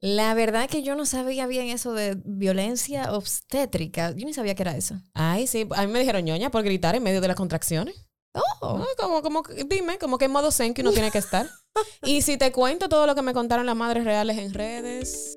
La verdad que yo no sabía bien eso de violencia obstétrica. Yo ni sabía que era eso. Ay, sí. A mí me dijeron ñoña por gritar en medio de las contracciones. Oh. Ay, como, como, dime, como que en modo zen que uno tiene que estar. Y si te cuento todo lo que me contaron las madres reales en redes.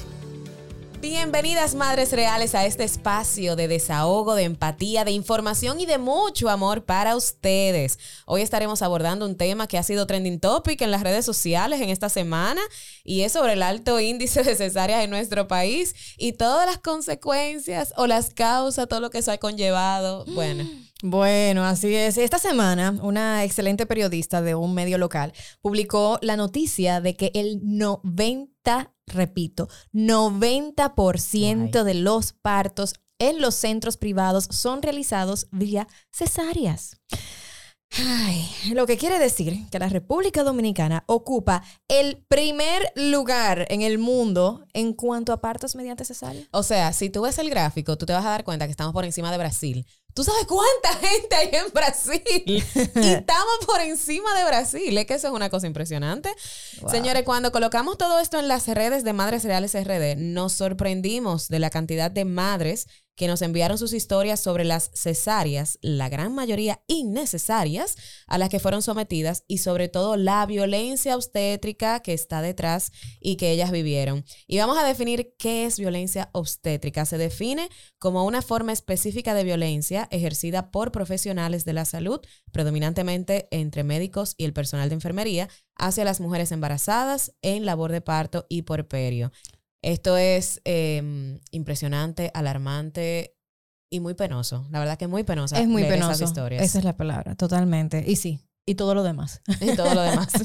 Bienvenidas madres reales a este espacio de desahogo, de empatía, de información y de mucho amor para ustedes. Hoy estaremos abordando un tema que ha sido trending topic en las redes sociales en esta semana y es sobre el alto índice de cesáreas en nuestro país y todas las consecuencias o las causas, todo lo que eso ha conllevado. Bueno. Bueno, así es. Esta semana, una excelente periodista de un medio local publicó la noticia de que el 90, repito, 90% de los partos en los centros privados son realizados vía cesáreas. Ay, lo que quiere decir que la República Dominicana ocupa el primer lugar en el mundo en cuanto a partos mediante cesárea. O sea, si tú ves el gráfico, tú te vas a dar cuenta que estamos por encima de Brasil. ¿Tú sabes cuánta gente hay en Brasil? y estamos por encima de Brasil. Es que eso es una cosa impresionante. Wow. Señores, cuando colocamos todo esto en las redes de Madres Reales RD, nos sorprendimos de la cantidad de madres que nos enviaron sus historias sobre las cesáreas, la gran mayoría innecesarias, a las que fueron sometidas y sobre todo la violencia obstétrica que está detrás y que ellas vivieron. Y vamos a definir qué es violencia obstétrica. Se define como una forma específica de violencia ejercida por profesionales de la salud, predominantemente entre médicos y el personal de enfermería, hacia las mujeres embarazadas en labor de parto y porperio. Esto es eh, impresionante, alarmante y muy penoso. La verdad que es muy penosa. es muy leer penoso. Esas historias Esa es la palabra, totalmente. Y sí, y todo lo demás. y todo lo demás.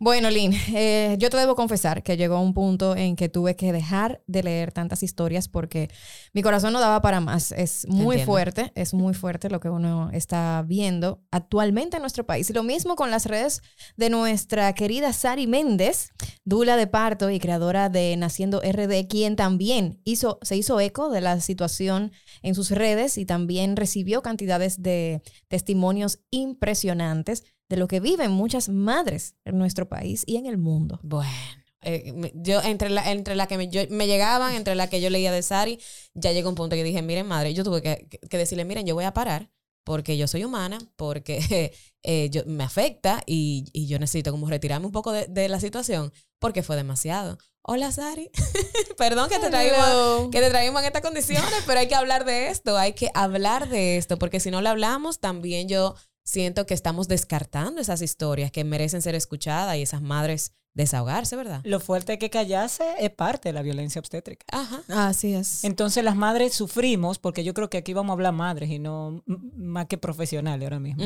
Bueno, Lynn, eh, yo te debo confesar que llegó un punto en que tuve que dejar de leer tantas historias porque mi corazón no daba para más. Es muy Entiendo. fuerte, es muy fuerte lo que uno está viendo actualmente en nuestro país. Y lo mismo con las redes de nuestra querida Sari Méndez, dula de parto y creadora de Naciendo RD, quien también hizo, se hizo eco de la situación en sus redes y también recibió cantidades de testimonios impresionantes de lo que viven muchas madres en nuestro país y en el mundo. Bueno, eh, yo entre la, entre la que me, yo- me llegaban, entre la que yo leía de Sari, ya llegó un punto que dije, miren, madre, yo tuve que, que- que decirle, miren, yo voy a parar porque yo soy humana, porque eh, yo, me afecta y, y yo necesito como retirarme un poco de, de la situación porque fue demasiado. Hola, Sari. Perdón que te traímos que te traímos en estas condiciones, pero hay que hablar de esto, hay que hablar de esto, porque si no lo hablamos, también yo siento que estamos descartando esas historias que merecen ser escuchadas y esas madres desahogarse, ¿verdad? Lo fuerte que callarse es parte de la violencia obstétrica. Ajá. Así es. Entonces las madres sufrimos, porque yo creo que aquí vamos a hablar madres y no más que profesionales ahora mismo.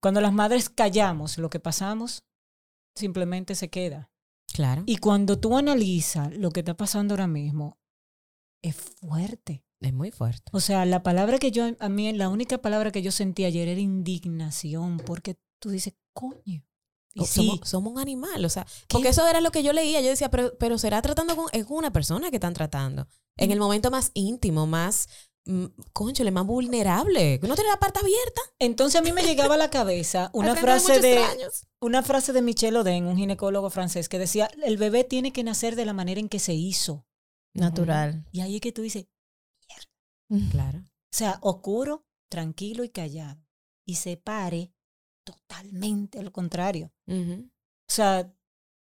Cuando las madres callamos lo que pasamos, simplemente se queda. Claro. Y cuando tú analizas lo que está pasando ahora mismo, es fuerte. Es muy fuerte. O sea, la palabra que yo, a mí, la única palabra que yo sentí ayer era indignación, porque tú dices, coño. Y sí, somos, somos un animal, o sea, porque eso era lo que yo leía. Yo decía, pero, pero será tratando con. Es una persona que están tratando. En el momento más íntimo, más. mm, Conchole, más vulnerable. Uno tiene la parte abierta. entonces a mí me llegaba a la cabeza una frase de, extraños. una frase de Michel Oden, un ginecólogo francés, que decía, el bebé tiene que nacer de la manera en que se hizo. Natural. Y ahí es que tú dices, Claro. o sea, oscuro, tranquilo y callado. Y se pare totalmente al contrario. O sea,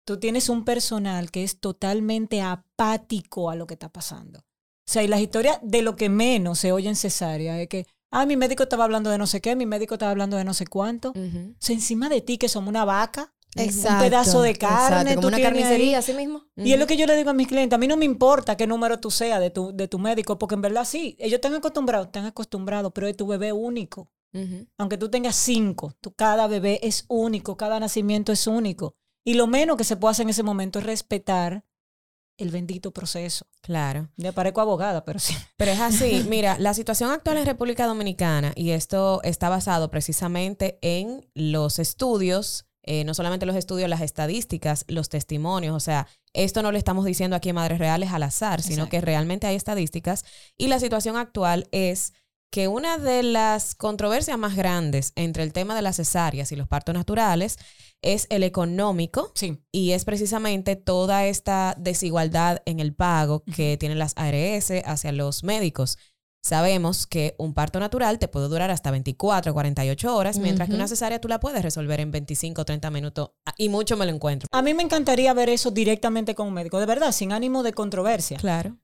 tú tienes un personal que es totalmente apático a lo que está pasando. O sea, y las historias de lo que menos se oye en cesárea es que, ah, mi médico estaba hablando de no sé qué, mi médico estaba hablando de no sé cuánto. Ujú. O sea, encima de ti que somos una vaca, Exacto. un pedazo de carne, exacto, tú una ahí. carnicería, así mismo. Y es lo que yo le digo a mis clientes, a mí no me importa qué número tú seas de tu, de tu médico, porque en verdad sí, ellos están acostumbrados, están acostumbrados, pero es tu bebé único. Aunque tú tengas cinco, tu, cada bebé es único, cada nacimiento es único. Y lo menos que se puede hacer en ese momento es respetar el bendito proceso. Claro. Me parezco abogada, pero sí. Pero es así. Mira, la situación actual en República Dominicana, y esto está basado precisamente en los estudios, eh, no solamente los estudios, las estadísticas, los testimonios. O sea, esto no lo estamos diciendo aquí en Madres Reales al azar, sino Exacto. que realmente hay estadísticas. Y la situación actual es que una de las controversias más grandes entre el tema de las cesáreas y los partos naturales es el económico Sí. y es precisamente toda esta desigualdad en el pago que tienen las ARS hacia los médicos. Sabemos que un parto natural te puede durar hasta 24 o 48 horas, mientras que una cesárea tú la puedes resolver en 25 o 30 minutos ah, y mucho me lo encuentro. A mí me encantaría ver eso directamente con un médico, de verdad, sin ánimo de controversia. Claro.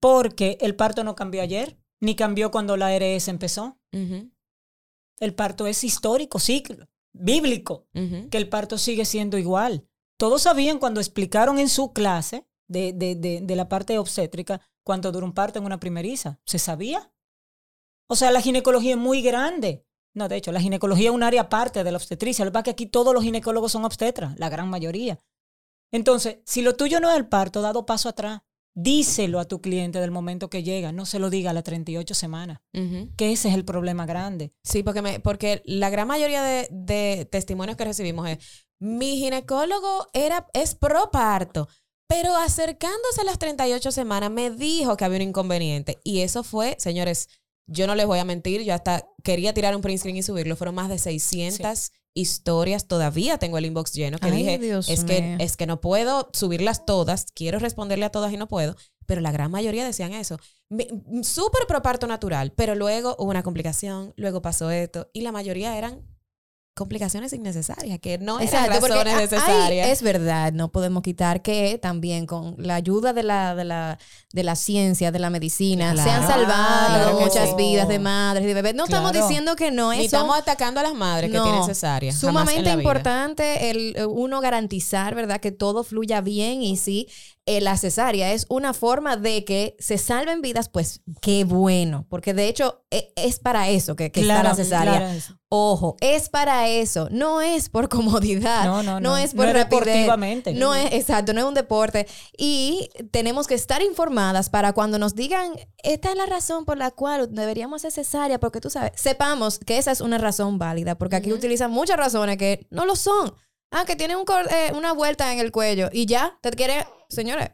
Porque el parto no cambió ayer, ni cambió cuando la ARS empezó. El parto es histórico, ciclo, bíblico, que el parto sigue siendo igual. Todos sabían cuando explicaron en su clase de, de, de, de la parte obstétrica cuánto dura un parto en una primeriza. ¿Se sabía? O sea, la ginecología es muy grande. No, de hecho, la ginecología es un área aparte de la obstetricia. Lo que pasa es que aquí todos los ginecólogos son obstetras, la gran mayoría. Entonces, si lo tuyo no es el parto, dado paso atrás. Díselo a tu cliente del momento que llega, no se lo diga a las 38 semanas, Ujú. que ese es el problema grande. Sí, porque, me, porque la gran mayoría de, de testimonios que recibimos es, mi ginecólogo era, es pro parto, pero acercándose a las 38 semanas me dijo que había un inconveniente. Y eso fue, señores, yo no les voy a mentir, yo hasta quería tirar un print screen y subirlo, fueron más de 600 historias, todavía tengo el inbox lleno, que Ay, dije, Dios es que, es que no puedo subirlas todas, quiero responderle a todas y no puedo. Pero la gran mayoría decían eso. Mi- Súper pro parto natural, pero luego hubo una complicación, luego pasó esto, y la mayoría eran complicaciones innecesarias, que no eran Exacto, razones necesarias. es verdad, no podemos quitar que también con la ayuda de la, de la, de la ciencia, de la medicina, se han salvado claro muchas sí. vidas de madres y de bebés. No estamos diciendo que no es estamos atacando a las madres que tienen cesárea. Sumamente importante el eh, uno garantizar, ¿verdad? Que todo fluya bien y si eh, la cesárea es una forma de que se salven vidas, pues qué bueno, porque de hecho e- es para eso que, que está la cesárea. claro, eso. Ojo, es para eso, no es por comodidad, No, no, no. es por No rapidez, deportivamente. no es exacto, no es un deporte y tenemos que estar informadas para cuando nos digan esta es la razón por la cual deberíamos hacer cesárea, porque tú sabes, sepamos que esa es una razón válida, porque aquí utilizan muchas razones que no lo son. Ah, que tiene un cor- eh, una vuelta en el cuello y ya te quiere, señores.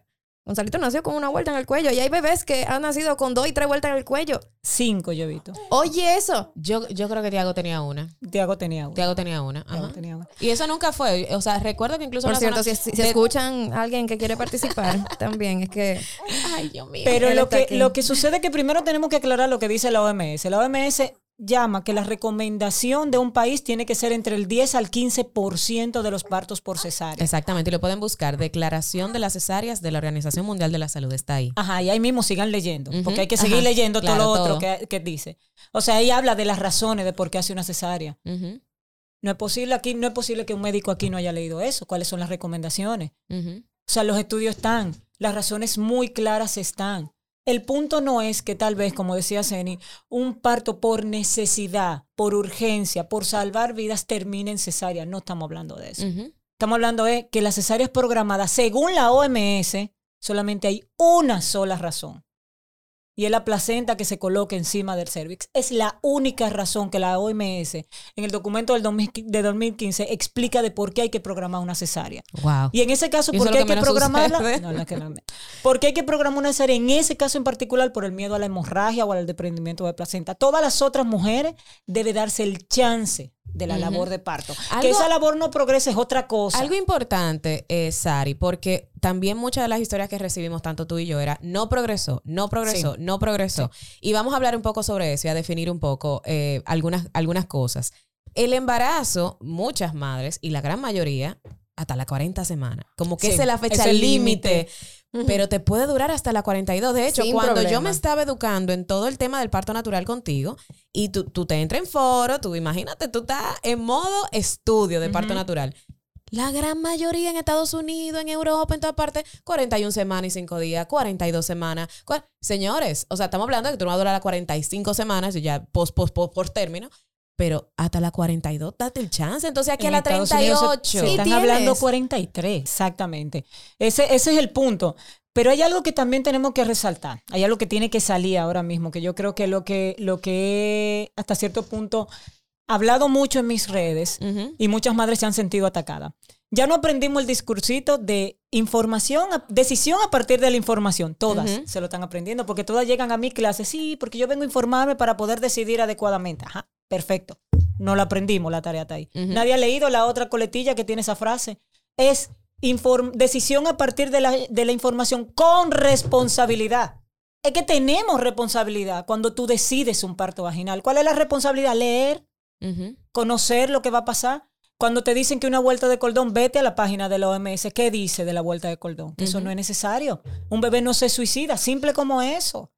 Gonzalito nació con una vuelta en el cuello y hay bebés que han nacido con dos y tres vueltas en el cuello. Cinco yo he visto. Oye, eso. Yo, yo creo que Tiago tenía una. Tiago tenía uno. Tiago tenía una. Tiago ajá. tenía uno. Y eso nunca fue. O sea, recuerdo que incluso Por cierto, zona- si, si de- escuchan a alguien que quiere participar, también es que Ay, Dios mío. Pero lo que, aquí. lo que sucede es que primero tenemos que aclarar lo que dice la OMS. La OMS llama que la recomendación de un país tiene que ser entre el 10 al 15% de los partos por cesárea. Exactamente, y lo pueden buscar. Declaración de las cesáreas de la Organización Mundial de la Salud está ahí. Ajá, y ahí mismo sigan leyendo, porque hay que seguir ajá, leyendo claro, todo lo otro todo. que, que dice. O sea, ahí habla de las razones de por qué hace una cesárea. No es posible aquí, no es posible que un médico aquí no haya leído eso. ¿Cuáles son las recomendaciones? O sea, los estudios están, las razones muy claras están. El punto no es que tal vez, como decía Ceni, un parto por necesidad, por urgencia, por salvar vidas termine en cesárea. No estamos hablando de eso. Estamos hablando de que las cesáreas programadas, según la OMS, solamente hay una sola razón. Y es la placenta que se coloca encima del cervix. Es la única razón que la OMS, en el documento del 2000 de 2015, explica de por qué hay que programar una cesárea. Wow. Y en ese caso, ¿por qué hay que programarla? No, no que no. ¿Por qué hay que programar una cesárea? En ese caso en particular, por el miedo a la hemorragia o al desprendimiento de placenta. Todas las otras mujeres debe darse el chance de la labor de parto. Algo- que esa labor no progrese es otra cosa. Algo importante, eh, Sari, porque también muchas de las historias que recibimos, tanto tú y yo, era no progresó, no progresó, no progresó. Y vamos a hablar un poco sobre eso y a definir un poco eh, algunas, algunas cosas. El embarazo, muchas madres, y la gran mayoría, hasta la 40 semanas. Como que Sí, esa es la fecha es Pero te puede durar hasta la 42. De hecho, Sin cuando yo me estaba educando en todo el tema del parto natural contigo, y tú, tú te entras en foro, tú imagínate, tú estás en modo estudio de parto natural. La gran mayoría en Estados Unidos, en Europa, en todas partes, 41 semanas y 5 días, 42 semanas. Señores, o sea, estamos hablando de que tú no vas a durar las 45 semanas y ya post, post, post, por término, pero hasta la 42 date el chance. Entonces aquí En a la Estados Unidos se- 38. se ¿Y están tienes? hablando 43, exactamente. Ese, ese es el punto. Pero hay algo que también tenemos que resaltar. Hay algo que tiene que salir ahora mismo, que yo creo que lo que, lo que he, hasta cierto punto hablado mucho en mis redes y muchas madres se han sentido atacadas. Ya no aprendimos el discursito de información, decisión a partir de la información. Todas se lo están aprendiendo porque todas llegan a mi clase, sí, porque yo vengo a informarme para poder decidir adecuadamente. Ajá, perfecto. No la aprendimos, la tarea está ahí. Nadie ha leído la otra coletilla que tiene esa frase. Es inform- decisión a partir de la, de la información con responsabilidad. Es que tenemos responsabilidad cuando tú decides un parto vaginal. ¿Cuál es la responsabilidad? Leer, conocer lo que va a pasar. Cuando te dicen que una vuelta de cordón, vete a la página de la OMS. ¿Qué dice de la vuelta de cordón? Que eso no es necesario. Un bebé no se suicida, simple como eso.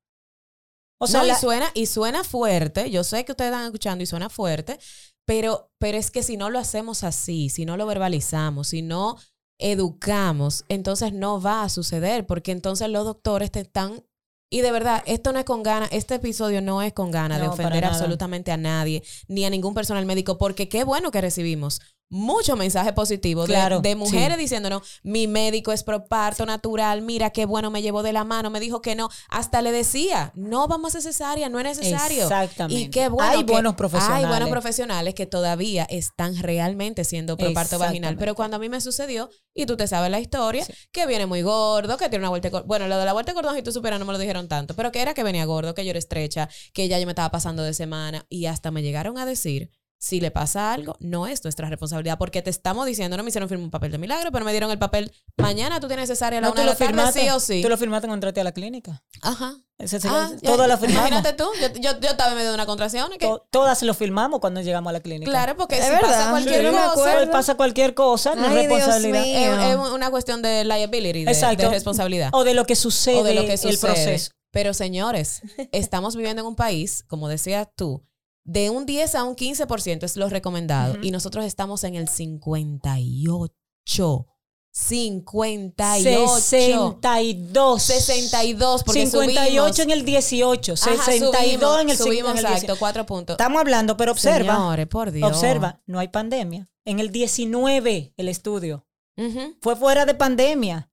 O sea, no, la- y, suena, y suena fuerte. Yo sé que ustedes están escuchando y suena fuerte, pero, pero es que si no lo hacemos así, si no lo verbalizamos, si no educamos, entonces no va a suceder, porque entonces los doctores te están... Y de verdad, esto no es con ganas, este episodio no es con ganas de No, ofender absolutamente a nadie, ni a ningún personal médico, porque qué bueno que recibimos muchos mensajes positivos de- Claro, de, mujeres sí. diciéndonos, mi médico es pro parto natural, mira qué bueno me llevó de la mano, me dijo que no, hasta le decía, no vamos a cesárea, no es necesario. Exactamente. Y qué bueno Hay que buenos profesionales. Hay buenos profesionales que todavía están realmente siendo pro parto vaginal. Pero cuando a mí me sucedió, y tú te sabes la historia, que viene muy gordo, que tiene una vuelta. Bueno, lo de la vuelta de cordón, si tú supieras, no me lo dijeron tanto, pero que era que venía gordo, que yo era estrecha, que ya yo me estaba pasando de semana, y hasta me llegaron a decir. Si le pasa algo, no es nuestra responsabilidad, porque te estamos diciendo, no me hicieron firmar un papel de milagro, pero me dieron el papel. Mañana tú tienes cesárea a la no, una tú de lo la tarde, firmaste. sí o sí. Tú lo firmaste cuando entraste a la clínica. Ajá. Ese se- Ah, ya- todas lo firmamos. Imagínate tú, yo, yo, yo estaba en medio de una contracción. que- To- todas lo firmamos cuando llegamos a la clínica. Claro, porque Es si verdad, pasa cualquier no me cosa. Pues pasa cualquier cosa, no es Ay, responsabilidad. es, es una cuestión de liability, de, Exacto. de responsabilidad. O de lo que sucede o de lo que el sucede. proceso. Pero señores, estamos viviendo en un país, como decías tú, de un 10 a un 15% es lo recomendado. Ujú. Y nosotros estamos en el 58. 58. 62. 62. Porque 58 subimos. en el 18. Ajá, 62 subimos, en el, subimos, en el exacto, 18. cuatro puntos. Estamos hablando, pero observa. Señores, por Dios. Observa, no hay pandemia. En el 19 el estudio. Ujú. Fue fuera de pandemia.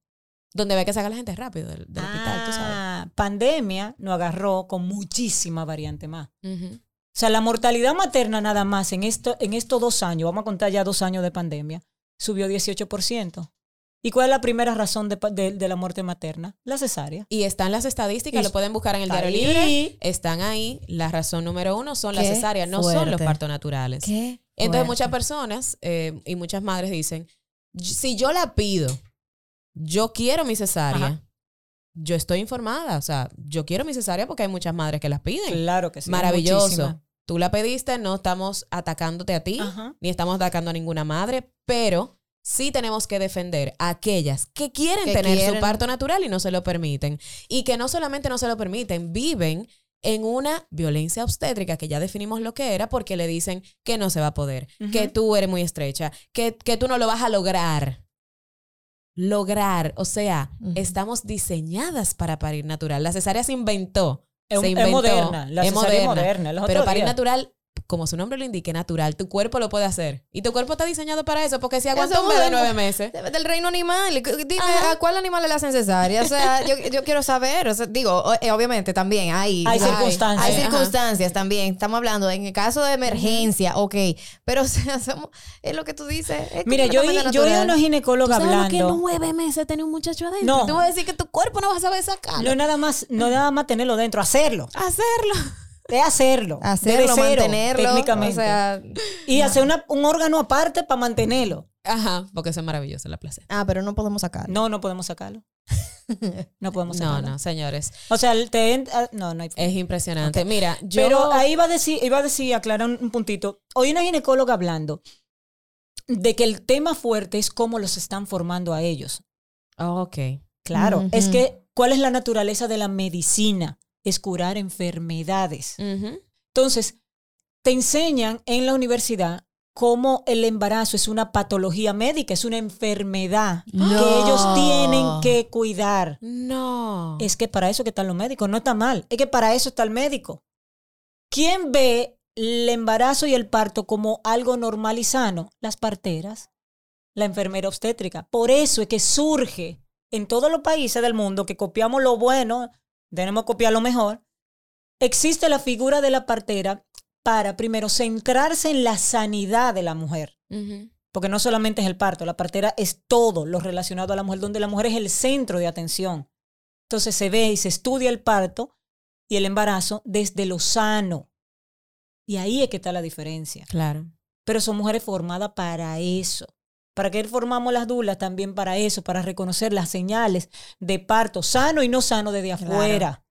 Donde ve que saca la gente rápido del, del hospital, tú sabes. Ah, pandemia nos agarró con muchísima variante más. Ujú. O sea, la mortalidad materna nada más en, esto, en estos dos años, vamos a contar ya dos años de pandemia, subió 18%. ¿Y cuál es la primera razón de, pa- de- de la muerte materna? La cesárea. Y están las estadísticas, Y lo pueden buscar en el diario ahí. libre. Están ahí. La razón número uno son las cesáreas, no son los partos naturales. ¿Qué? Entonces muchas personas eh, y muchas madres dicen, si yo la pido, yo quiero mi cesárea, Ajá. yo estoy informada. O sea, yo quiero mi cesárea porque hay muchas madres que las piden. Claro que sí. Maravilloso. muchísima. Tú la pediste, no estamos atacándote a ti, Ajá. ni estamos atacando a ninguna madre, pero sí tenemos que defender a aquellas que quieren Que tener quieren. su parto natural y no se lo permiten. Y que no solamente no se lo permiten, viven en una violencia obstétrica, que ya definimos lo que era, porque le dicen que no se va a poder, que tú eres muy estrecha, que, que tú no lo vas a lograr. Lograr, o sea, estamos diseñadas para parir natural. La cesárea se inventó. Es, se es inventó. moderna. La es cesárea es moderna. los Pero parir días. natural, como su nombre lo indique, natural, tu cuerpo lo puede hacer. Y tu cuerpo está diseñado para eso, porque si aguanta un bebé es nueve meses. De- Del reino animal. Dime, Ajá. ¿a cuál animal le hacen cesárea? O sea, yo, yo quiero saber. O sea, digo, eh, obviamente también hay... Hay circunstancias. Hay circunstancias también. Estamos hablando en el caso de emergencia, ok. Pero, o sea, somos- es lo que tú dices. es Mira, yo, completamente yo oí a una ginecóloga ¿Tú sabes lo que hablando. nueve meses tener un muchacho adentro? No. Tú vas a decir que tu cuerpo no va a saber sacarlo. No nada más, no nada más tenerlo dentro, hacerlo. Hacerlo. Es hacerlo. Hacerlo, Desde cero, mantenerlo. Técnicamente. O sea, y hacer una- un órgano aparte para mantenerlo. Ajá, porque eso es maravilloso, la placer. ah, pero no podemos sacarlo. No, no podemos sacarlo. No podemos No, sacarlo. no, señores. O sea, el- te ah, no, no hay Es impresionante. Mira, yo. Pero ahí iba a decir, iba a decir, aclarar un, un puntito. Hoy una ginecóloga hablando de que el tema fuerte es cómo los están formando a ellos. Oh, ok. Claro, es que ¿cuál es la naturaleza de la medicina? Es curar enfermedades. Entonces, te enseñan en la universidad cómo el embarazo es una patología médica, es una enfermedad No. que ellos tienen que cuidar. No. Es que para eso que están los médicos, no está mal, es que para eso está el médico. ¿Quién ve el embarazo y el parto como algo normal y sano? Las parteras, la enfermera obstétrica. Por eso es que surge en todos los países del mundo que copiamos lo bueno, tenemos que copiar lo mejor, existe la figura de la partera para, primero, centrarse en la sanidad de la mujer. Porque no solamente es el parto, la partera es todo lo relacionado a la mujer, donde la mujer es el centro de atención. Entonces se ve y se estudia el parto y el embarazo desde lo sano. Y ahí es que está la diferencia. Claro. Pero son mujeres formadas para eso. ¿Para qué formamos las dulas? También para eso, para reconocer las señales de parto sano y no sano desde afuera.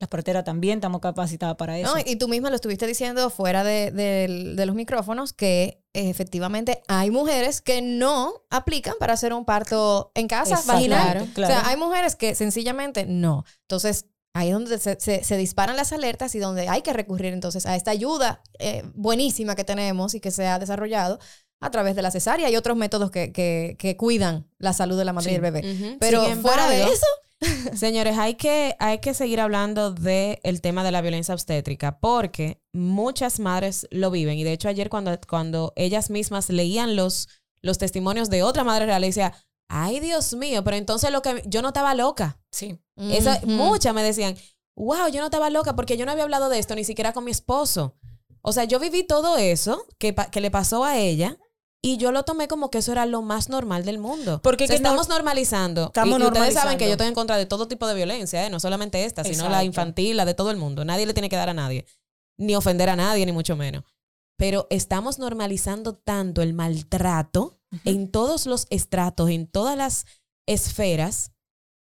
Las parteras también estamos capacitadas para eso. No, y tú misma lo estuviste diciendo fuera de, de- de los micrófonos que efectivamente hay mujeres que no aplican para hacer un parto en casa Exacto, vaginal. claro. O sea, hay mujeres que sencillamente no. Entonces, ahí es donde se, se- se disparan las alertas y donde hay que recurrir entonces a esta ayuda eh, buenísima que tenemos y que se ha desarrollado a través de la cesárea y otros métodos que, que- que cuidan la salud de la madre Sí. y el bebé. Pero fuera de eso, Señores, hay que, hay que seguir hablando del el tema de la violencia obstétrica porque muchas madres lo viven. Y de hecho, ayer cuando, cuando ellas mismas leían los, los testimonios de otra madre real, decía, ay Dios mío, pero entonces lo que yo no estaba loca. Sí. Esa- Ujú. Muchas me decían, wow, yo no estaba loca porque yo no había hablado de esto ni siquiera con mi esposo. O sea, yo viví todo eso que, que le pasó a ella y yo lo tomé como que eso era lo más normal del mundo. Porque O sea, que no- estamos normalizando. Estamos y, y ustedes saben que yo estoy en contra de todo tipo de violencia, ¿eh? no solamente esta, sino la infantil, la de todo el mundo. Nadie le tiene que dar a nadie, ni ofender a nadie, ni mucho menos. Pero estamos normalizando tanto el maltrato en todos los estratos, en todas las esferas,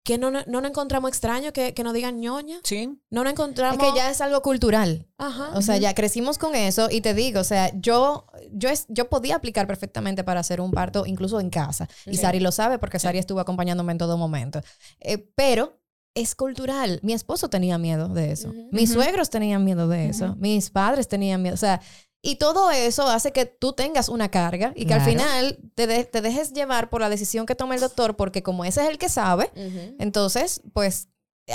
que no, no, no nos encontramos extraño que, que nos digan ñoña. Sí. No nos es encontramos. que ya es algo cultural. Ajá. O sea, ya crecimos con eso y te digo, o sea, yo, yo, es, yo podía aplicar perfectamente para hacer un parto incluso en casa. Y. Sari lo sabe porque Sari estuvo acompañándome en todo momento. Eh, pero es cultural. Mi esposo tenía miedo de eso. Mis suegros tenían miedo de eso. Mis padres tenían miedo. O sea, y todo eso hace que tú tengas una carga y que al final te, de- te dejes llevar por la decisión que tome el doctor porque como ese es el que sabe, entonces, pues,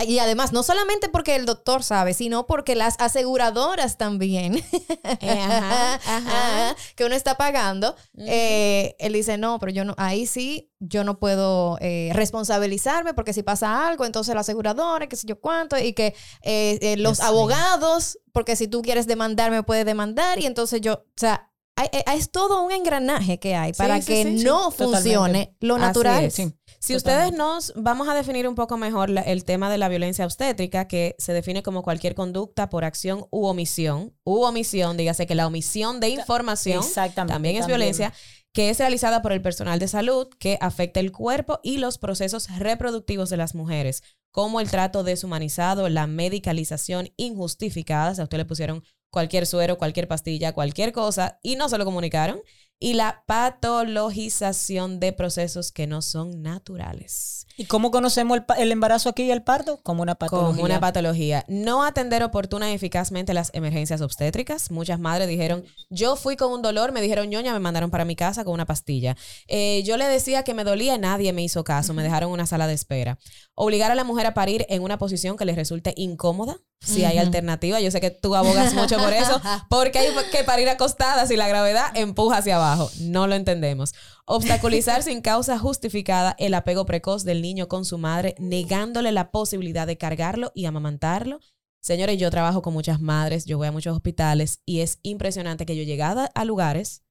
y además, no solamente porque el doctor sabe, sino porque las aseguradoras también, Eh, ajá, ajá. que uno está pagando, eh, él dice, no, pero yo no, ahí sí, yo no puedo eh, responsabilizarme porque si pasa algo, entonces la aseguradora, qué sé yo cuánto, y que eh, los mío. abogados, porque si tú quieres demandar, me puedes demandar, y entonces yo, o sea, hay- es todo un engranaje que hay para sí, que sí, no totalmente. funcione lo Así natural. es. Si ustedes nos vamos a definir un poco mejor la- el tema de la violencia obstétrica, que se define como cualquier conducta por acción u omisión, u omisión, dígase que la omisión de información Exactamente. también es violencia, que es realizada por el personal de salud que afecta el cuerpo y los procesos reproductivos de las mujeres, como el trato deshumanizado, la medicalización injustificada, o sea, a usted le pusieron cualquier suero, cualquier pastilla, cualquier cosa y no se lo comunicaron, y la patologización de procesos que no son naturales. ¿Y cómo conocemos el, el embarazo aquí y el parto? Como una patología. Como una patología. No atender oportuna y eficazmente las emergencias obstétricas. Muchas madres dijeron, yo fui con un dolor, me dijeron ñoña, me mandaron para mi casa con una pastilla. Eh, yo le decía que me dolía y nadie me hizo caso, me dejaron en una sala de espera. Obligar a la mujer a parir en una posición que le resulte incómoda, si hay alternativa. Yo sé que tú abogas mucho por eso, porque hay que parir acostada si la gravedad empuja hacia abajo. No lo entendemos. Obstaculizar sin causa justificada el apego precoz del niño con su madre, negándole la posibilidad de cargarlo y amamantarlo. Señores, yo trabajo con muchas madres, yo voy a muchos hospitales y es impresionante que yo llegada a lugares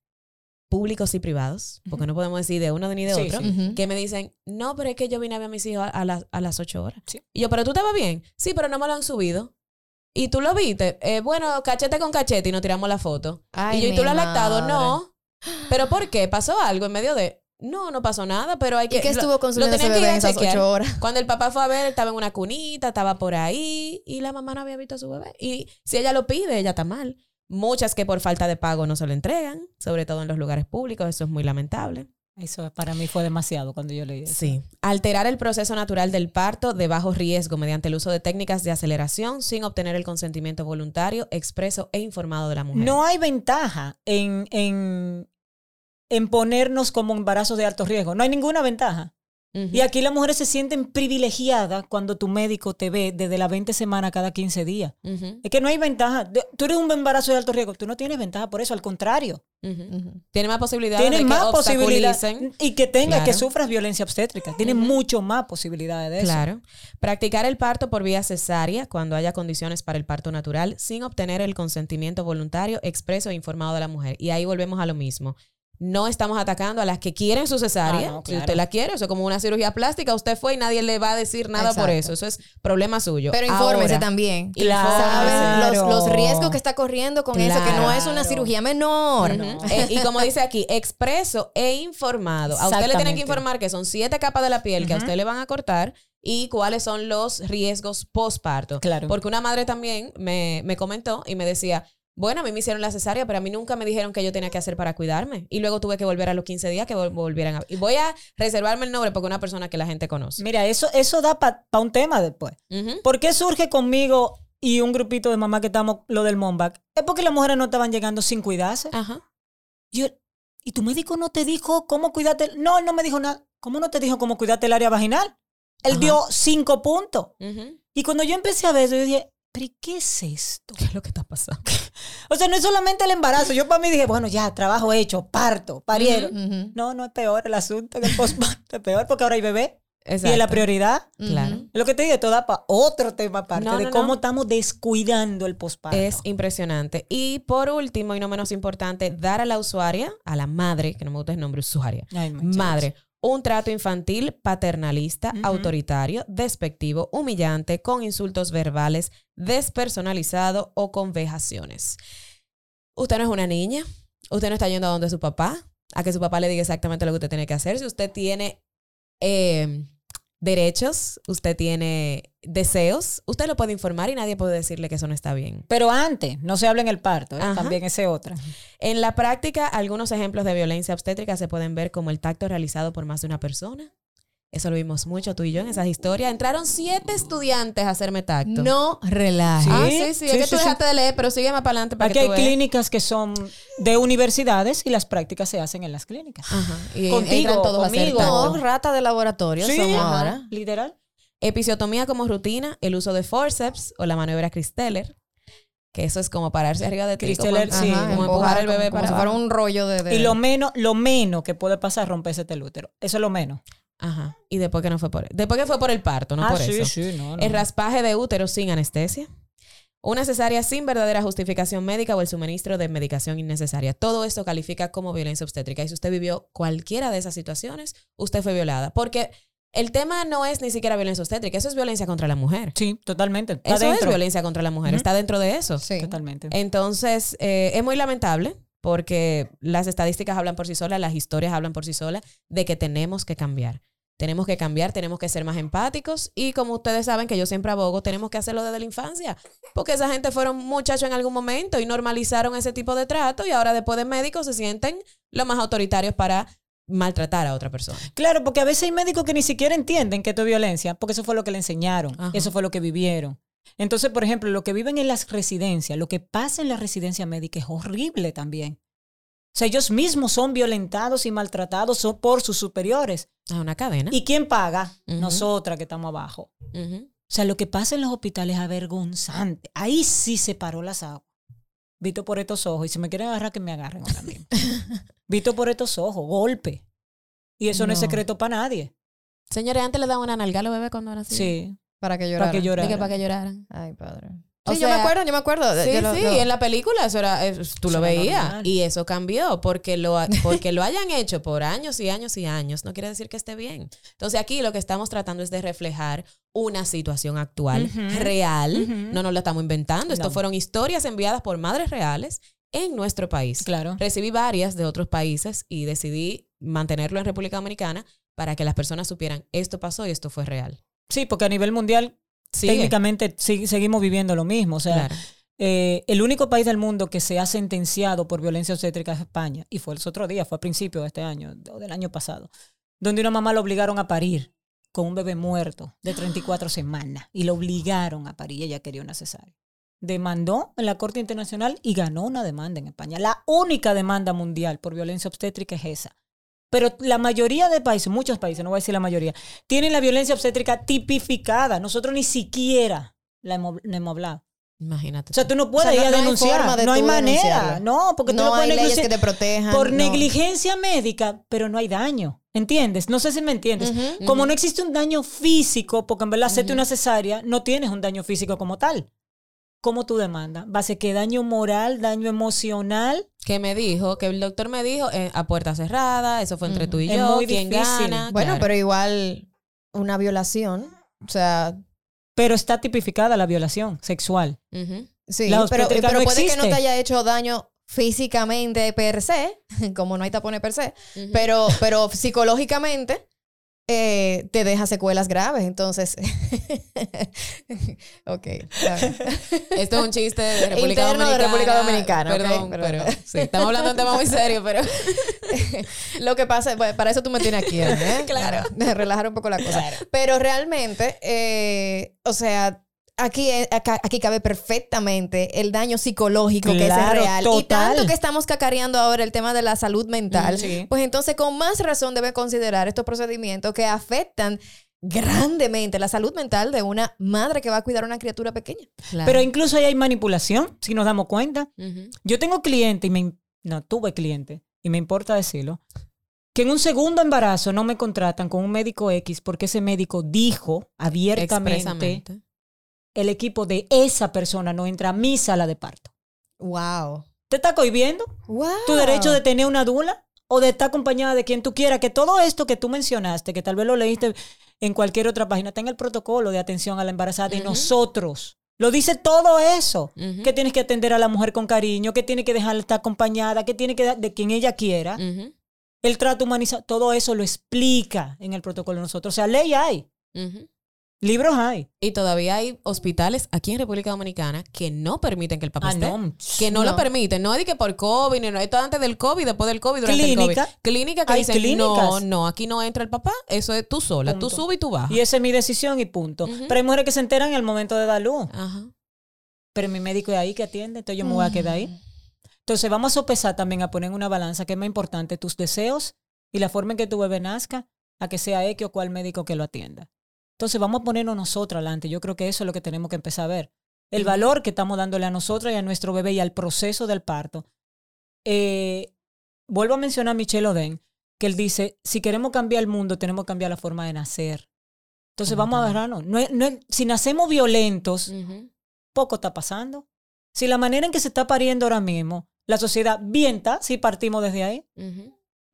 públicos y privados, porque no podemos decir de uno ni de Sí, otro, sí. Que me dicen, no, pero es que yo vine a ver a mis hijos a, a las, a las ocho horas. Sí. Y yo, pero tú estabas bien. Sí, pero no me lo han subido. Y tú lo viste. Eh, bueno, cachete con cachete y nos tiramos la foto. Ay, y yo, ¿y tú lo has lactado? No. ¿Pero por qué? ¿Pasó algo en medio de...? No, no pasó nada, pero hay que... ¿Y qué lo- estuvo consumiendo ese tenían que ir bebé en esas ocho horas? Cuando el papá fue a ver, estaba en una cunita, estaba por ahí y la mamá no había visto a su bebé. Y si ella lo pide, ella está mal. Muchas que por falta de pago no se lo entregan, sobre todo en los lugares públicos, eso es muy lamentable. Eso para mí fue demasiado cuando yo leí eso. Sí. Alterar el proceso natural del parto de bajo riesgo mediante el uso de técnicas de aceleración sin obtener el consentimiento voluntario, expreso e informado de la mujer. No hay ventaja en, en, en ponernos como embarazos de alto riesgo. No hay ninguna ventaja. Y aquí las mujeres se sienten privilegiadas cuando tu médico te ve desde las 20 semanas cada 15 días. Es que no hay ventaja. Tú eres un embarazo de alto riesgo. Tú no tienes ventaja por eso, al contrario. ujú. Ujú. Tiene más posibilidades Tienes de que más posibilidades. Y que tengas, que sufras violencia obstétrica. Tienes mucho más posibilidades de eso. Claro. Practicar el parto por vía cesárea cuando haya condiciones para el parto natural sin obtener el consentimiento voluntario, expreso e informado de la mujer. Y ahí volvemos a lo mismo. No estamos atacando a las que quieren su cesárea. Ah, no, Si usted la quiere, eso es como una cirugía plástica, usted fue y nadie le va a decir nada por eso. Eso es problema suyo. Pero infórmese Ahora, también. Claro. Saben los, los riesgos que está corriendo con eso, que no es una cirugía menor. Eh, y como dice aquí, expreso e informado. A usted le tienen que informar que son siete capas de la piel que a usted le van a cortar y cuáles son los riesgos postparto. Claro. Porque una madre también me, me comentó y me decía, bueno, a mí me hicieron la cesárea, pero a mí nunca me dijeron que yo tenía que hacer para cuidarme. Y luego tuve que volver a los 15 días que vol- volvieran a... Y voy a reservarme el nombre porque es una persona que la gente conoce. Mira, eso, eso da para un tema después. ¿Por qué surge conmigo y un grupito de mamás que estamos lo del Mombac? Es porque las mujeres no estaban llegando sin cuidarse. Ajá. Yo, ¿Y tu médico no te dijo cómo cuidarte? No, él no me dijo nada. ¿Cómo no te dijo cómo cuidarte el área vaginal? Él Ajá. dio cinco puntos. Y cuando yo empecé a ver eso, yo dije, ¿pero y qué es esto? ¿Qué es lo que está pasando? O sea, no es solamente el embarazo. Yo para mí dije, bueno, ya, trabajo hecho, parto, parieron. No, no es peor el asunto que el postparto. Es peor porque ahora hay bebé. Y es la prioridad. Claro. Lo que te digo, esto da para otro tema aparte No, de cómo no. estamos descuidando el posparto. Es impresionante. Y por último, y no menos importante, dar a la usuaria, a la madre, que no me gusta el nombre usuaria, Ay, madre, un trato infantil paternalista, autoritario, despectivo, humillante, con insultos verbales, despersonalizado o con vejaciones. Usted no es una niña, usted no está yendo a donde su papá, a que su papá le diga exactamente lo que usted tiene que hacer. Si usted tiene eh, derechos, usted tiene deseos, usted lo puede informar y nadie puede decirle que eso no está bien. Pero antes, no se habla en el parto, ¿eh? También ese otra. En la práctica, algunos ejemplos de violencia obstétrica se pueden ver como el tacto realizado por más de una persona. Eso lo vimos mucho tú y yo en esas historias. Entraron siete estudiantes a hacerme tacto. No relajes. Sí. Ah, sí, sí. sí, es que tú sí. dejaste de leer, pero sigue más para adelante para Aquí que hay veas. clínicas que son de universidades y las prácticas se hacen en las clínicas. Ajá. Y Contigo, entran todos conmigo. No, rata de laboratorio Sí, somos ahora. literal. Episiotomía como rutina, el uso de forceps o la maniobra Christeller, que eso es como pararse arriba de ti, Christeller, como, sí. como empujar el bebé como para si fuera abajo. un rollo de... de- Y lo menos, lo menos que puede pasar es romperse el útero. Eso es lo menos. Ajá. Y después que no fue por después que fue por el parto, no ah, por sí, eso. sí, no, no. El raspaje de útero sin anestesia. Una cesárea sin verdadera justificación médica o el suministro de medicación innecesaria. Todo esto califica como violencia obstétrica. Y si usted vivió cualquiera de esas situaciones, usted fue violada. Porque el tema no es ni siquiera violencia obstétrica, eso es violencia contra la mujer. Sí, totalmente. Está Eso es violencia contra la mujer, está dentro de eso. Sí. Totalmente. Entonces, eh, es muy lamentable porque las estadísticas hablan por sí solas, las historias hablan por sí solas de que tenemos que cambiar. Tenemos que cambiar, tenemos que ser más empáticos y como ustedes saben que yo siempre abogo, tenemos que hacerlo desde la infancia, porque esa gente fueron muchachos en algún momento y normalizaron ese tipo de trato y ahora después de médicos se sienten los más autoritarios para maltratar a otra persona. Claro, porque a veces hay médicos que ni siquiera entienden que esto es violencia, porque eso fue lo que le enseñaron, Ajá. eso fue lo que vivieron. Entonces, por ejemplo, lo que viven en las residencias, lo que pasa en la residencia médica es horrible también. O sea, ellos mismos son violentados y maltratados por sus superiores. A una cadena. ¿Y quién paga? Nosotras que estamos abajo. O sea, lo que pasa en los hospitales es avergonzante. Ahí sí se paró las aguas. Visto por estos ojos. Y si me quieren agarrar, que me agarren ahora mismo. Visto por estos ojos. Golpe. Y eso no, es No. secreto para nadie. Señores, antes le daban una nalga a los bebés cuando nacían. Para Sí. Que Para que lloraran. lloraran. Dije para que lloraran. Ay, padre. O Sí, yo me acuerdo, yo me acuerdo. Sí, lo- sí, lo- en la película eso era, es- tú lo veías y eso cambió porque lo, porque lo hayan hecho por años y años y años, no quiere decir que esté bien. Entonces aquí lo que estamos tratando es de reflejar una situación actual, real, no nos lo estamos inventando, esto No. fueron historias enviadas por madres reales en nuestro país. Claro. Recibí varias de otros países y decidí mantenerlo en República Dominicana para que las personas supieran esto pasó y esto fue real. Sí, porque a nivel mundial Sigue. técnicamente sí- seguimos viviendo lo mismo. O sea, Claro. eh, el único país del mundo que se ha sentenciado por violencia obstétrica es España. Y fue el otro día, fue a principios de este año, o del año pasado, donde una mamá la obligaron a parir con un bebé muerto de 34 semanas. Y la obligaron a parir. Ella quería una cesárea. Demandó en la Corte Internacional y ganó una demanda en España. La única demanda mundial por violencia obstétrica es esa. Pero la mayoría de países, muchos países, no voy a decir la mayoría, tienen la violencia obstétrica tipificada. Nosotros ni siquiera la hemos, la hemos hablado. Imagínate. O sea, tú no puedes O sea, ir a no- no hay denunciar. de no hay manera. No, porque tú no no puedes hay leyes que te protejan. por negligencia médica, pero no hay daño. ¿Entiendes? No sé si me entiendes. Como no existe un daño físico, porque en verdad hacerte una cesárea, no tienes un daño físico como tal. ¿Cómo tú demandas? ¿Va a ser que daño moral, daño emocional? que me dijo, que el doctor me dijo eh, a puerta cerrada, eso fue entre tú y Es yo, muy quién difícil. gana. Bueno, claro. pero igual una violación. O sea, Pero está tipificada la violación sexual. Sí, La pero, obstétrica pero no puede que no te haya hecho daño físicamente per se, como no hay tapones per se, pero, pero psicológicamente eh, te deja secuelas graves. Entonces, ok. Esto es un chiste de República Interno de Dominicana. República Dominicana, Perdón, pero- pero, sí, estamos hablando de un tema muy serio, pero Lo que pasa, bueno, para eso tú me tienes aquí, ¿eh? Claro. Relajar un poco la cosa. Pero realmente, eh, o sea, aquí, eh, acá- aquí cabe perfectamente el daño psicológico que es real. Y tanto que estamos cacareando ahora el tema de la salud mental, sí. pues entonces con más razón debe considerar estos procedimientos que afectan grandemente la salud mental de una madre que va a cuidar a una criatura pequeña. Pero incluso ahí hay manipulación, si nos damos cuenta. Yo tengo cliente y me... No, tuve cliente, y me importa decirlo, que en un segundo embarazo no me contratan con un médico X porque ese médico dijo abiertamente expresamente. El equipo de esa persona no entra a mi sala de parto. Wow. ¿Te está cohibiendo Wow. tu derecho de tener una dula o de estar acompañada de quien tú quieras? Que todo esto que tú mencionaste, que tal vez lo leíste en cualquier otra página, está en el protocolo de atención a la embarazada y Ujú. nosotros. Lo dice todo eso. Que tienes que atender a la mujer con cariño, que tiene que dejarla estar acompañada, que tiene que dar de quien ella quiera. El trato humanizado, todo eso lo explica en el protocolo de nosotros. O sea, ley hay. Libros hay. Y todavía hay hospitales aquí en República Dominicana que no permiten que el papá Ah, esté. no. Que no, No. lo permiten. No es de que por COVID, ni no esto antes del COVID, después del COVID, durante Clínica. el COVID. Clínica que Hay dicen, no, clínicas. no, aquí no entra el papá. Eso es tú sola. Tú subes y tú bajas. Y esa es mi decisión y punto. Pero hay mujeres que se enteran en el momento de dar luz. Ajá. Pero mi médico es ahí que atiende, entonces yo me voy a quedar ahí. Entonces vamos a sopesar también a poner una balanza que es más importante tus deseos y la forma en que tu bebé nazca a que sea X o cual médico que lo atienda. Entonces vamos a ponernos nosotros adelante. Yo creo que eso es lo que tenemos que empezar a ver. El valor que estamos dándole a nosotros y a nuestro bebé y al proceso del parto. Eh, vuelvo a mencionar a Michelle Oden, que él dice, si queremos cambiar el mundo, tenemos que cambiar la forma de nacer. Entonces vamos a agarrarnos. No no si nacemos violentos, poco está pasando. Si la manera en que se está pariendo ahora mismo, la sociedad bien está, si partimos desde ahí.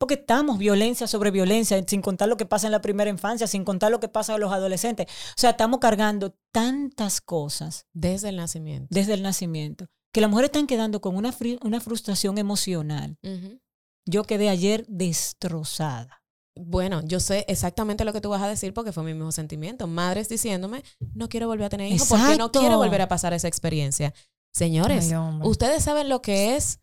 Porque estamos violencia sobre violencia, sin contar lo que pasa en la primera infancia, sin contar lo que pasa a los adolescentes. O sea, estamos cargando tantas cosas Desde el nacimiento. desde el nacimiento que las mujeres están quedando con una, una frustración emocional. Yo quedé ayer destrozada. Bueno, yo sé exactamente lo que tú vas a decir porque fue mi mismo sentimiento. Madres diciéndome, no quiero volver a tener hijos porque no quiero volver a pasar esa experiencia. Señores, Ay, ustedes saben lo que es,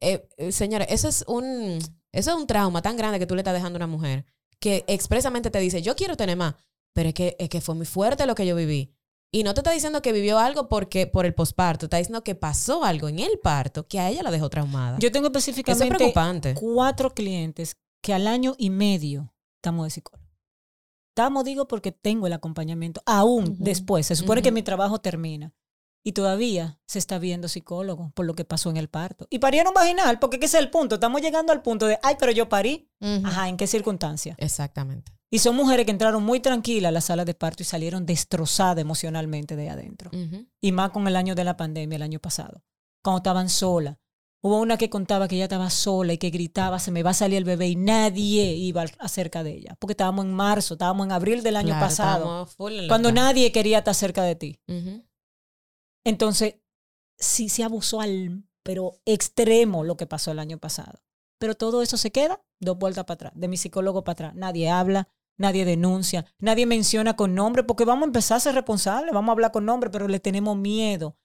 eh, eh, señores, eso es un, eso es un trauma tan grande que tú le estás dejando a una mujer que expresamente te dice, yo quiero tener más, pero es que, es que fue muy fuerte lo que yo viví. Y no te está diciendo que vivió algo porque por el posparto, está diciendo que pasó algo en el parto que a ella la dejó traumada. Yo tengo Eso es específicamente preocupante. cuatro clientes que al año y medio estamos de psicólogo. Estamos, digo, porque tengo el acompañamiento. Aún después, se supone que mi trabajo termina. Y todavía se está viendo psicólogo por lo que pasó en el parto. Y parieron vaginal, porque ese es el punto. Estamos llegando al punto de, ay, pero yo parí. Ajá, ¿en qué circunstancia? Exactamente. Y son mujeres que entraron muy tranquilas a la sala de parto y salieron destrozadas emocionalmente de adentro. Y más con el año de la pandemia, el año pasado, cuando estaban solas. Hubo una que contaba que ella estaba sola y que gritaba, se me va a salir el bebé y nadie iba acerca de ella. Porque estábamos en marzo, estábamos en abril del año Claro, pasado, cuando nadie quería estar cerca de ti. Ujú. Entonces, sí se abusó al, pero extremo lo que pasó el año pasado. Pero todo eso se queda dos vueltas para atrás, de mi psicólogo para atrás. Nadie habla, nadie denuncia, nadie menciona con nombre, porque vamos a empezar a ser responsables, vamos a hablar con nombre, pero le tenemos miedo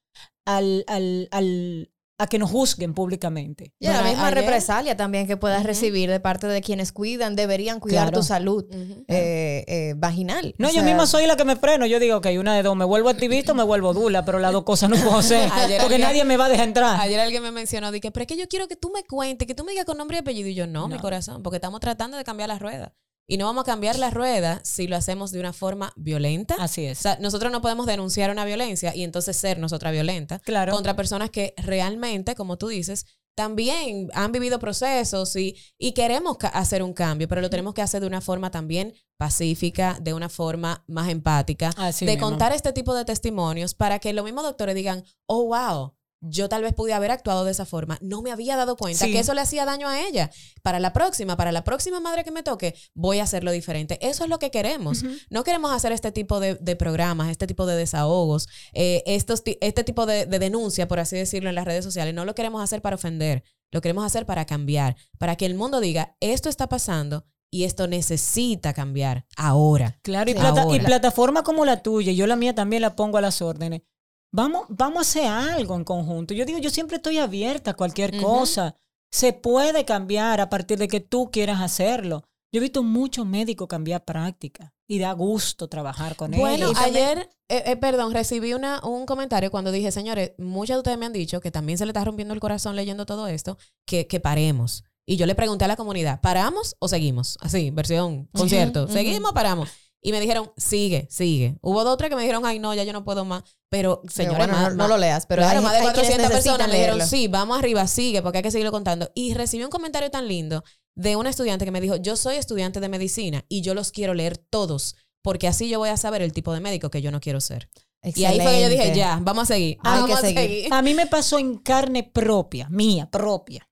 al, al, al, a que nos juzguen públicamente. Y la Bueno, misma ayer- represalia también que puedas recibir de parte de quienes cuidan, deberían cuidar Claro. tu salud eh, eh, vaginal. No, O yo sea, misma soy la que me freno. Yo digo, ok, una de dos, me vuelvo activista o me vuelvo dula, pero las dos cosas no puedo hacer. Porque alguien- nadie me va a dejar entrar. Ayer alguien me mencionó, dije, pero es que yo quiero que tú me cuentes, que tú me digas con nombre y apellido. Y yo, no, mi corazón, porque estamos tratando de cambiar las ruedas. Y no vamos a cambiar las ruedas si lo hacemos de una forma violenta. Así O es. sea, nosotros no podemos denunciar una violencia y entonces ser nosotras violentas Claro. contra personas que realmente, como tú dices, también han vivido procesos y, y queremos hacer un cambio, pero lo tenemos que hacer de una forma también pacífica, de una forma más empática, Así de mismo. contar este tipo de testimonios para que los mismos doctores digan, oh, wow. Yo tal vez pude haber actuado de esa forma. No me había dado cuenta Sí. que eso le hacía daño a ella. Para la próxima, para la próxima madre que me toque, voy a hacerlo diferente. Eso es lo que queremos. No queremos hacer este tipo de, de programas, este tipo de desahogos, eh, estos, este tipo de, de denuncia, por así decirlo, en las redes sociales. No lo queremos hacer para ofender, lo queremos hacer para cambiar, para que el mundo diga, esto está pasando y esto necesita cambiar ahora. Claro, y, plata- y plataforma como la tuya, yo la mía también la pongo a las órdenes. Vamos, vamos a hacer algo en conjunto. Yo digo, yo siempre estoy abierta a cualquier cosa. Se puede cambiar a partir de que tú quieras hacerlo. Yo he visto muchos médicos cambiar práctica y da gusto trabajar con Bueno, ellos. ayer, eh, eh, perdón, recibí una, un comentario cuando dije, señores, muchas de ustedes me han dicho que también se le está rompiendo el corazón leyendo todo esto, que, que paremos. Y yo le pregunté a la comunidad, ¿paramos o seguimos? Así, versión concierto. ¿Seguimos o paramos? Y me dijeron, sigue, sigue. Hubo dos o tres que me dijeron, ay, no, ya yo no puedo más. Pero, bueno, más- no, lo leas, pero claro, hay, más de hay quienes 400 necesitan personas me dijeron, leerlo. sí, vamos arriba, sigue, porque hay que seguirlo contando. Y recibí un comentario tan lindo de una estudiante que me dijo, yo soy estudiante de medicina y yo los quiero leer todos, porque así yo voy a saber el tipo de médico que yo no quiero ser. Y ahí fue que yo dije, ya, vamos a seguir. Hay vamos que a seguir. A mí me pasó en carne propia, mía, propia.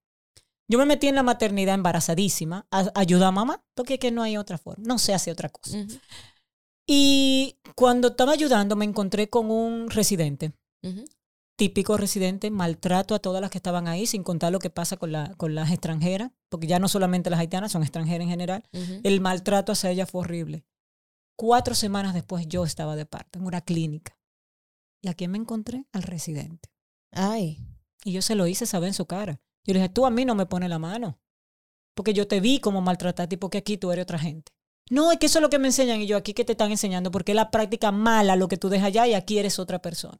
Yo me metí en la maternidad embarazadísima, a, a mamá, porque es que no hay otra forma, no se hace otra cosa. Y cuando estaba ayudando me encontré con un residente, típico residente, maltrato a todas las que estaban ahí, sin contar lo que pasa con, la, con las extranjeras, porque ya no solamente las haitianas, son extranjeras en general. El maltrato hacia ella fue horrible. Cuatro semanas después yo estaba de parto en una clínica. ¿Y a quién me encontré? Al residente. Ay. Y yo se lo hice saber en su cara. Yo le dije, tú a mí no me pones la mano. Porque yo te vi como maltrataste y porque aquí tú eres otra gente. No, es que eso es lo que me enseñan y yo aquí que te están enseñando porque es la práctica mala lo que tú dejas allá y aquí eres otra persona.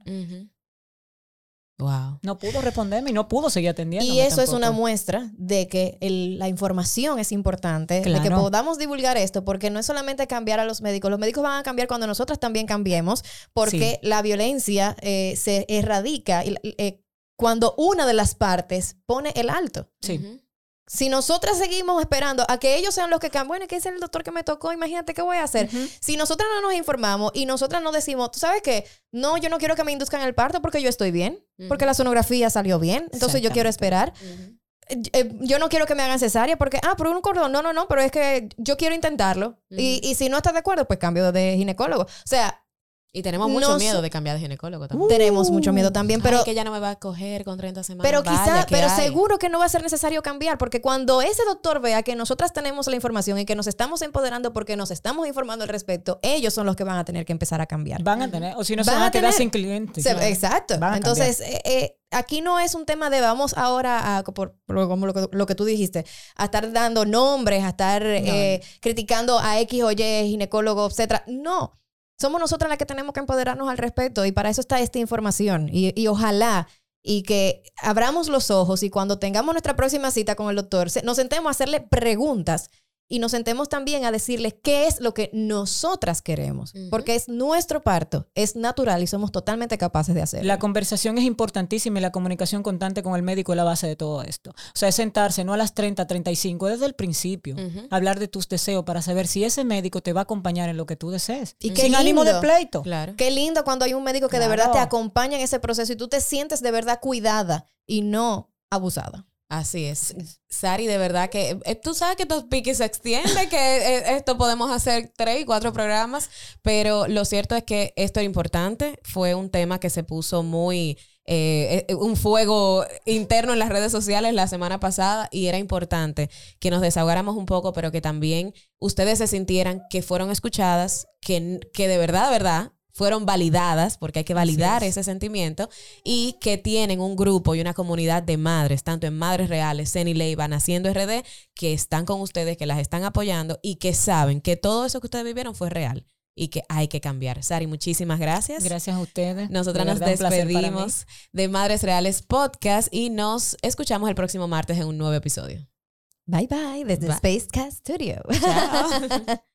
Wow. No pudo responderme y no pudo seguir atendiendo. Y eso es una muestra de que el- la información es importante, de que podamos divulgar esto, porque no es solamente cambiar a los médicos, los médicos van a cambiar cuando nosotras también cambiemos, porque la violencia eh, se erradica y, eh, cuando una de las partes pone el alto. Sí. Si nosotras seguimos esperando a que ellos sean los que cambien, bueno, ¿qué dice el doctor que me tocó? Imagínate qué voy a hacer. Si nosotras no nos informamos y nosotras no decimos, ¿tú sabes qué? No, yo no quiero que me induzcan el parto porque yo estoy bien, porque la sonografía salió bien, entonces yo quiero esperar. Eh, eh, yo no quiero que me hagan cesárea porque, ah, por un cordón, no, no, no, pero es que yo quiero intentarlo. y, y si no estás de acuerdo, pues cambio de ginecólogo. O sea, Y tenemos mucho No miedo so- de cambiar de ginecólogo también. tenemos mucho miedo también, pero... Ay, que ya no me va a coger con 30 semanas. Pero Vaya, quizá, ¿qué pero hay? seguro que no va a ser necesario cambiar, porque cuando ese doctor vea que nosotras tenemos la información y que nos estamos empoderando porque nos estamos informando al respecto, ellos son los que van a tener que empezar a cambiar. Van a tener, o si no se Van a a quedar tener- sin clientes. Se- Claro. Exacto. Van a Entonces, eh, eh, aquí no es un tema de vamos ahora a, por, por- como lo, que- lo que tú dijiste, a estar dando nombres, a estar eh, criticando a X o Y, ginecólogo, etcétera. No. Somos nosotras las que tenemos que empoderarnos al respecto y para eso está esta información. Y, y ojalá y que abramos los ojos y cuando tengamos nuestra próxima cita con el doctor, nos sentemos a hacerle preguntas y nos sentemos también a decirles qué es lo que nosotras queremos, porque es nuestro parto, es natural y somos totalmente capaces de hacerlo. La conversación es importantísima y la comunicación constante con el médico es la base de todo esto. O sea, es sentarse no a las 30, 35, desde el principio. Ujú. Hablar de tus deseos para saber si ese médico te va a acompañar en lo que tú desees. Y Sin ánimo de lindo. pleito. Claro. Qué lindo cuando hay un médico que de verdad te acompaña en ese proceso y tú te sientes de verdad cuidada y no abusada. Así es. Sari, de verdad que eh, tú sabes que estos piques se extiende, que eh, esto podemos hacer tres y cuatro programas, pero lo cierto es que esto era importante. Fue un tema que se puso muy, eh, eh, un fuego interno en las redes sociales la semana pasada y era importante que nos desahogáramos un poco, pero que también ustedes se sintieran que fueron escuchadas, que, que de verdad, de verdad, fueron validadas, porque hay que validar es. ese sentimiento, y que tienen un grupo y una comunidad de madres, tanto en Madres Reales, Ceni Leiva, Naciendo RD, que están con ustedes, que las están apoyando y que saben que todo eso que ustedes vivieron fue real y que hay que cambiar. Sari, muchísimas gracias. Gracias a ustedes. Nosotras De nos despedimos de Madres Reales Podcast y nos escuchamos el próximo martes en un nuevo episodio. Bye bye desde. Spacecast Studio. Chao.